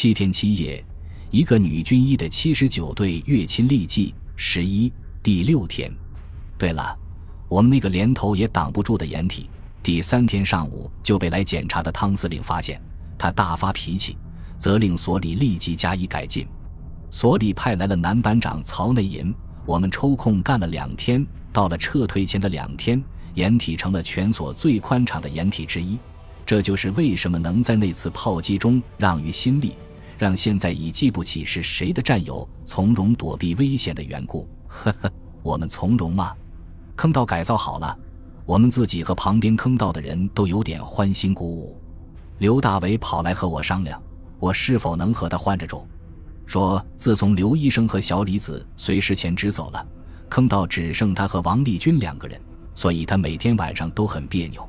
七天七夜，一个女军医的七十九队跃亲历记十一第六天。对了，我们那个连头也挡不住的掩体，第三天上午就被来检查的汤司令发现，他大发脾气，责令所里立即加以改进。所里派来了男班长曹内银，我们抽空干了两天。到了撤退前的两天，掩体成了全所最宽敞的掩体之一。这就是为什么能在那次炮击中让于心力。让现在已记不起是谁的战友从容躲避危险的缘故，呵呵，我们从容吗？坑道改造好了，我们自己和旁边坑道的人都有点欢欣鼓舞。刘大伟跑来和我商量，我是否能和他换着住。说自从刘医生和小李子随时前支走了，坑道只剩他和王立军两个人，所以他每天晚上都很别扭。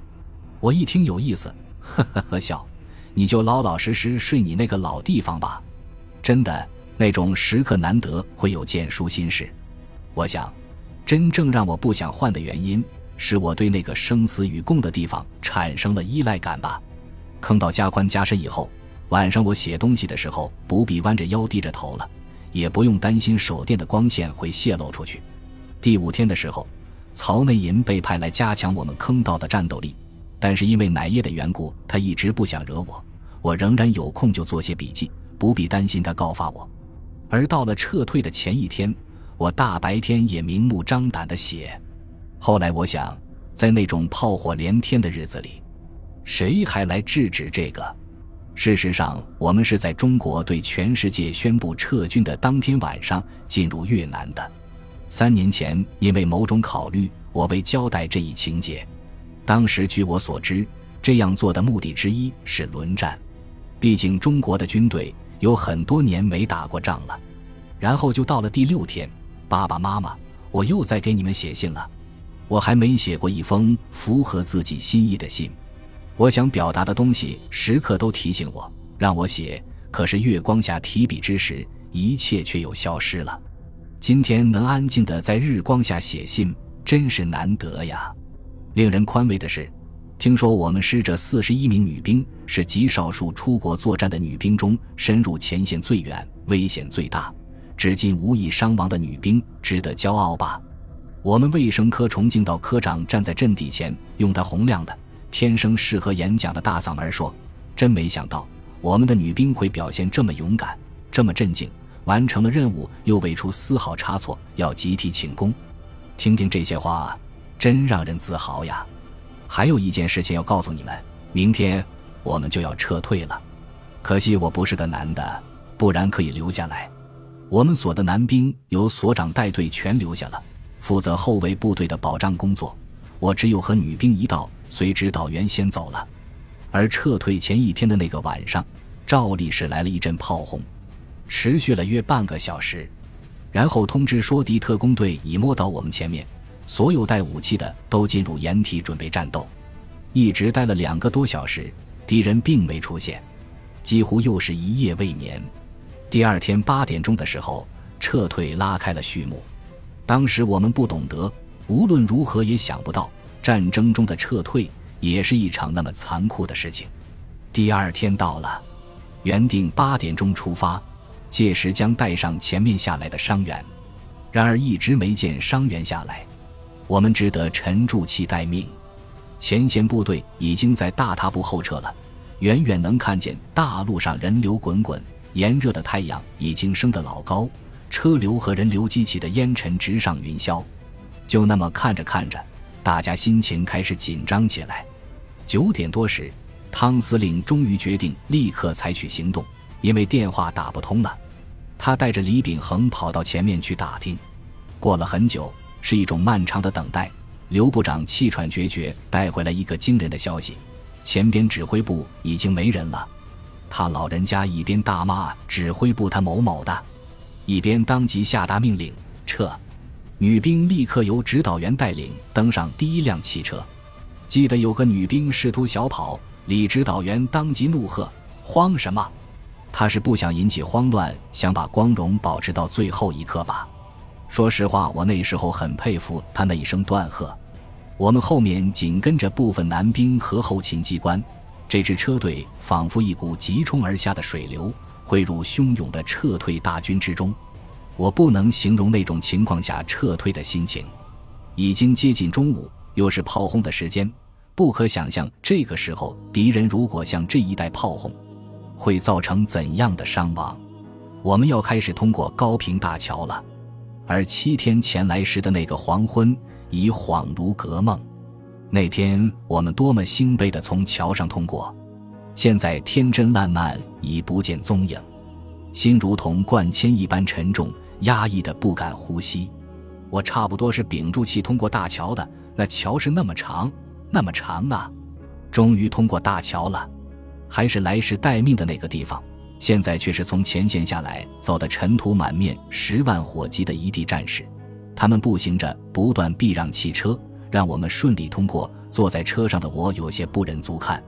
我一听有意思，呵呵呵笑。你就老老实实睡你那个老地方吧，真的那种时刻难得会有件舒心事。我想，真正让我不想换的原因，是我对那个生死与共的地方产生了依赖感吧。坑道加宽加深以后，晚上我写东西的时候不必弯着腰低着头了，也不用担心手电的光线会泄露出去。第五天的时候，曹内银被派来加强我们坑道的战斗力。但是因为奶叶的缘故，他一直不想惹我。我仍然有空就做些笔记，不必担心他告发我。而到了撤退的前一天，我大白天也明目张胆的写。后来我想，在那种炮火连天的日子里，谁还来制止这个？事实上，我们是在中国对全世界宣布撤军的当天晚上进入越南的。三年前，因为某种考虑，我为交代这一情节。当时，据我所知，这样做的目的之一是轮战，毕竟中国的军队有很多年没打过仗了。然后就到了第六天，爸爸妈妈，我又在给你们写信了。我还没写过一封符合自己心意的信。我想表达的东西，时刻都提醒我，让我写。可是月光下提笔之时，一切却又消失了。今天能安静的在日光下写信，真是难得呀。令人宽慰的是，听说我们师这四十一名女兵是极少数出国作战的女兵中深入前线最远、危险最大、至今无一伤亡的女兵，值得骄傲吧？我们卫生科崇敬道科长站在阵地前，用他洪亮的、天生适合演讲的大嗓门说：“真没想到，我们的女兵会表现这么勇敢、这么镇静，完成了任务又未出丝毫差错，要集体请功。”听听这些话。真让人自豪呀！还有一件事情要告诉你们：明天我们就要撤退了。可惜我不是个男的，不然可以留下来。我们所的男兵由所长带队全留下了，负责后卫部队的保障工作。我只有和女兵一道，随指导员先走了。而撤退前一天的那个晚上，照例是来了一阵炮轰，持续了约半个小时，然后通知说敌特工队已摸到我们前面。所有带武器的都进入掩体准备战斗，一直待了两个多小时，敌人并没出现，几乎又是一夜未眠。第二天八点钟的时候，撤退拉开了序幕。当时我们不懂得，无论如何也想不到，战争中的撤退也是一场那么残酷的事情。第二天到了，原定八点钟出发，届时将带上前面下来的伤员，然而一直没见伤员下来。我们只得沉住气待命，前线部队已经在大踏步后撤了，远远能看见大路上人流滚滚，炎热的太阳已经升得老高，车流和人流激起的烟尘直上云霄。就那么看着看着，大家心情开始紧张起来。九点多时，汤司令终于决定立刻采取行动，因为电话打不通了。他带着李秉衡跑到前面去打听，过了很久。是一种漫长的等待。刘部长气喘决绝，带回来一个惊人的消息：前边指挥部已经没人了。他老人家一边大骂指挥部他某某的，一边当即下达命令撤。女兵立刻由指导员带领登上第一辆汽车。记得有个女兵试图小跑，李指导员当即怒喝：“慌什么？他是不想引起慌乱，想把光荣保持到最后一刻吧。”说实话，我那时候很佩服他那一声断喝。我们后面紧跟着部分男兵和后勤机关，这支车队仿佛一股急冲而下的水流，汇入汹涌的撤退大军之中。我不能形容那种情况下撤退的心情。已经接近中午，又是炮轰的时间，不可想象这个时候敌人如果向这一带炮轰，会造成怎样的伤亡。我们要开始通过高平大桥了，而七天前来时的那个黄昏已恍如隔梦。那天我们多么兴奋地从桥上通过，现在天真烂漫已不见踪影，心如同灌铅一般沉重，压抑的不敢呼吸。我差不多是屏住气通过大桥的，那桥是那么长，那么长啊！终于通过大桥了，还是来时待命的那个地方。现在却是从前线下来，走得尘土满面、十万火急的一地战士，他们步行着，不断避让汽车，让我们顺利通过。坐在车上的我有些不忍足看。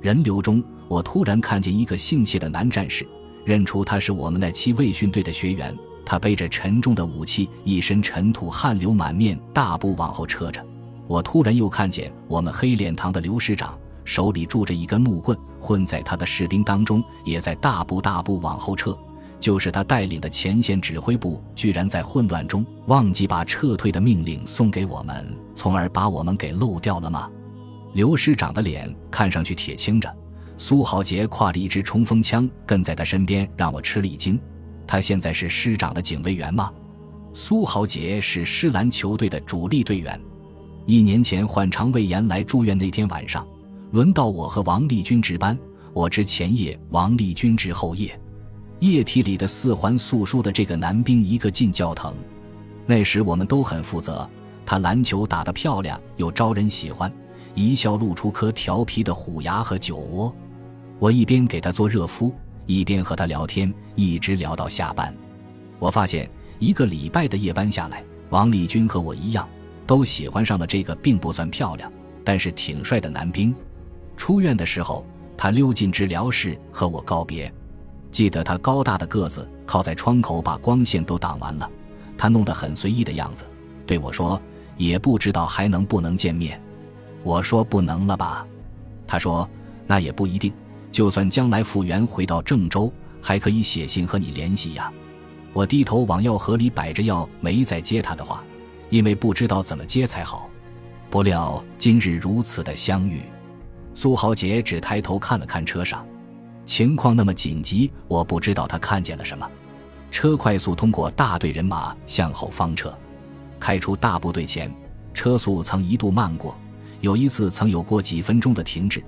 人流中，我突然看见一个姓谢的男战士，认出他是我们那期卫训队的学员。他背着沉重的武器，一身尘土，汗流满面，大步往后撤着。我突然又看见我们黑脸堂的刘师长。手里拄着一根木棍，混在他的士兵当中，也在大步大步往后撤。就是他带领的前线指挥部，居然在混乱中忘记把撤退的命令送给我们，从而把我们给漏掉了吗？刘师长的脸看上去铁青着，苏豪杰挎着一支冲锋枪跟在他身边，让我吃了一惊。他现在是师长的警卫员吗？苏豪杰是师篮球队的主力队员，一年前患肠胃炎来住院那天晚上。轮到我和王立军值班，我值前夜，王立军值后夜。液体里的四环素书的这个男兵一个劲叫疼。那时我们都很负责，他篮球打得漂亮又招人喜欢，一笑露出颗调皮的虎牙和酒窝。我一边给他做热敷，一边和他聊天，一直聊到下班。我发现一个礼拜的夜班下来，王立军和我一样，都喜欢上了这个并不算漂亮，但是挺帅的男兵。出院的时候，他溜进治疗室和我告别。记得他高大的个子靠在窗口，把光线都挡完了。他弄得很随意的样子，对我说：“也不知道还能不能见面。”我说：“不能了吧？”他说：“那也不一定。就算将来复原回到郑州，还可以写信和你联系呀。”我低头往药盒里摆着药，没再接他的话，因为不知道怎么接才好。不料今日如此的相遇。苏豪杰只抬头看了看车上，情况那么紧急，我不知道他看见了什么。车快速通过大队人马向后方撤，开出大部队前，车速曾一度慢过，有一次曾有过几分钟的停滞。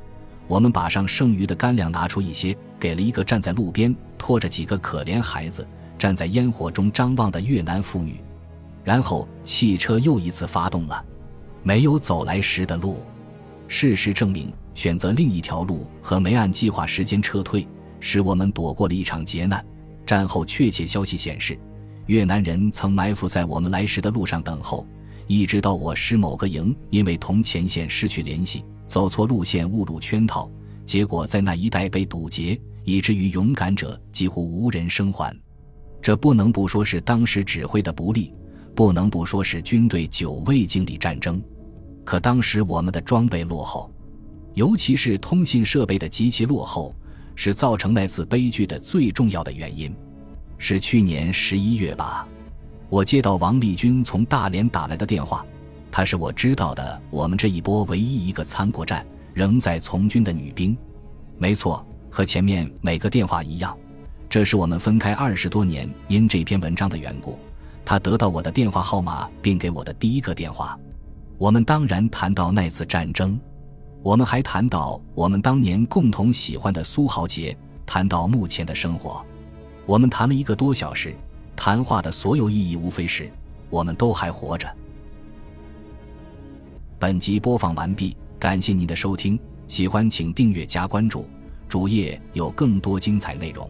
我们把上剩余的干粮拿出一些，给了一个站在路边拖着几个可怜孩子站在烟火中张望的越南妇女，然后汽车又一次发动了，没有走来时的路。事实证明。选择另一条路和没按计划时间撤退，使我们躲过了一场劫难。战后确切消息显示，越南人曾埋伏在我们来时的路上等候，一直到我师某个营因为同前线失去联系，走错路线误入圈套，结果在那一带被堵截，以至于勇敢者几乎无人生还。这不能不说是当时指挥的不利，不能不说是军队久未经历战争。可当时我们的装备落后。尤其是通信设备的极其落后，是造成那次悲剧的最重要的原因。是去年十一月吧，我接到王立军从大连打来的电话，她是我知道的我们这一波唯一一个参过战、仍在从军的女兵。没错，和前面每个电话一样，这是我们分开二十多年因这篇文章的缘故，她得到我的电话号码并给我的第一个电话。我们当然谈到那次战争。我们还谈到我们当年共同喜欢的苏豪杰，谈到目前的生活，我们谈了一个多小时。谈话的所有意义无非是我们都还活着。本集播放完毕，感谢您的收听，喜欢请订阅加关注，主页有更多精彩内容。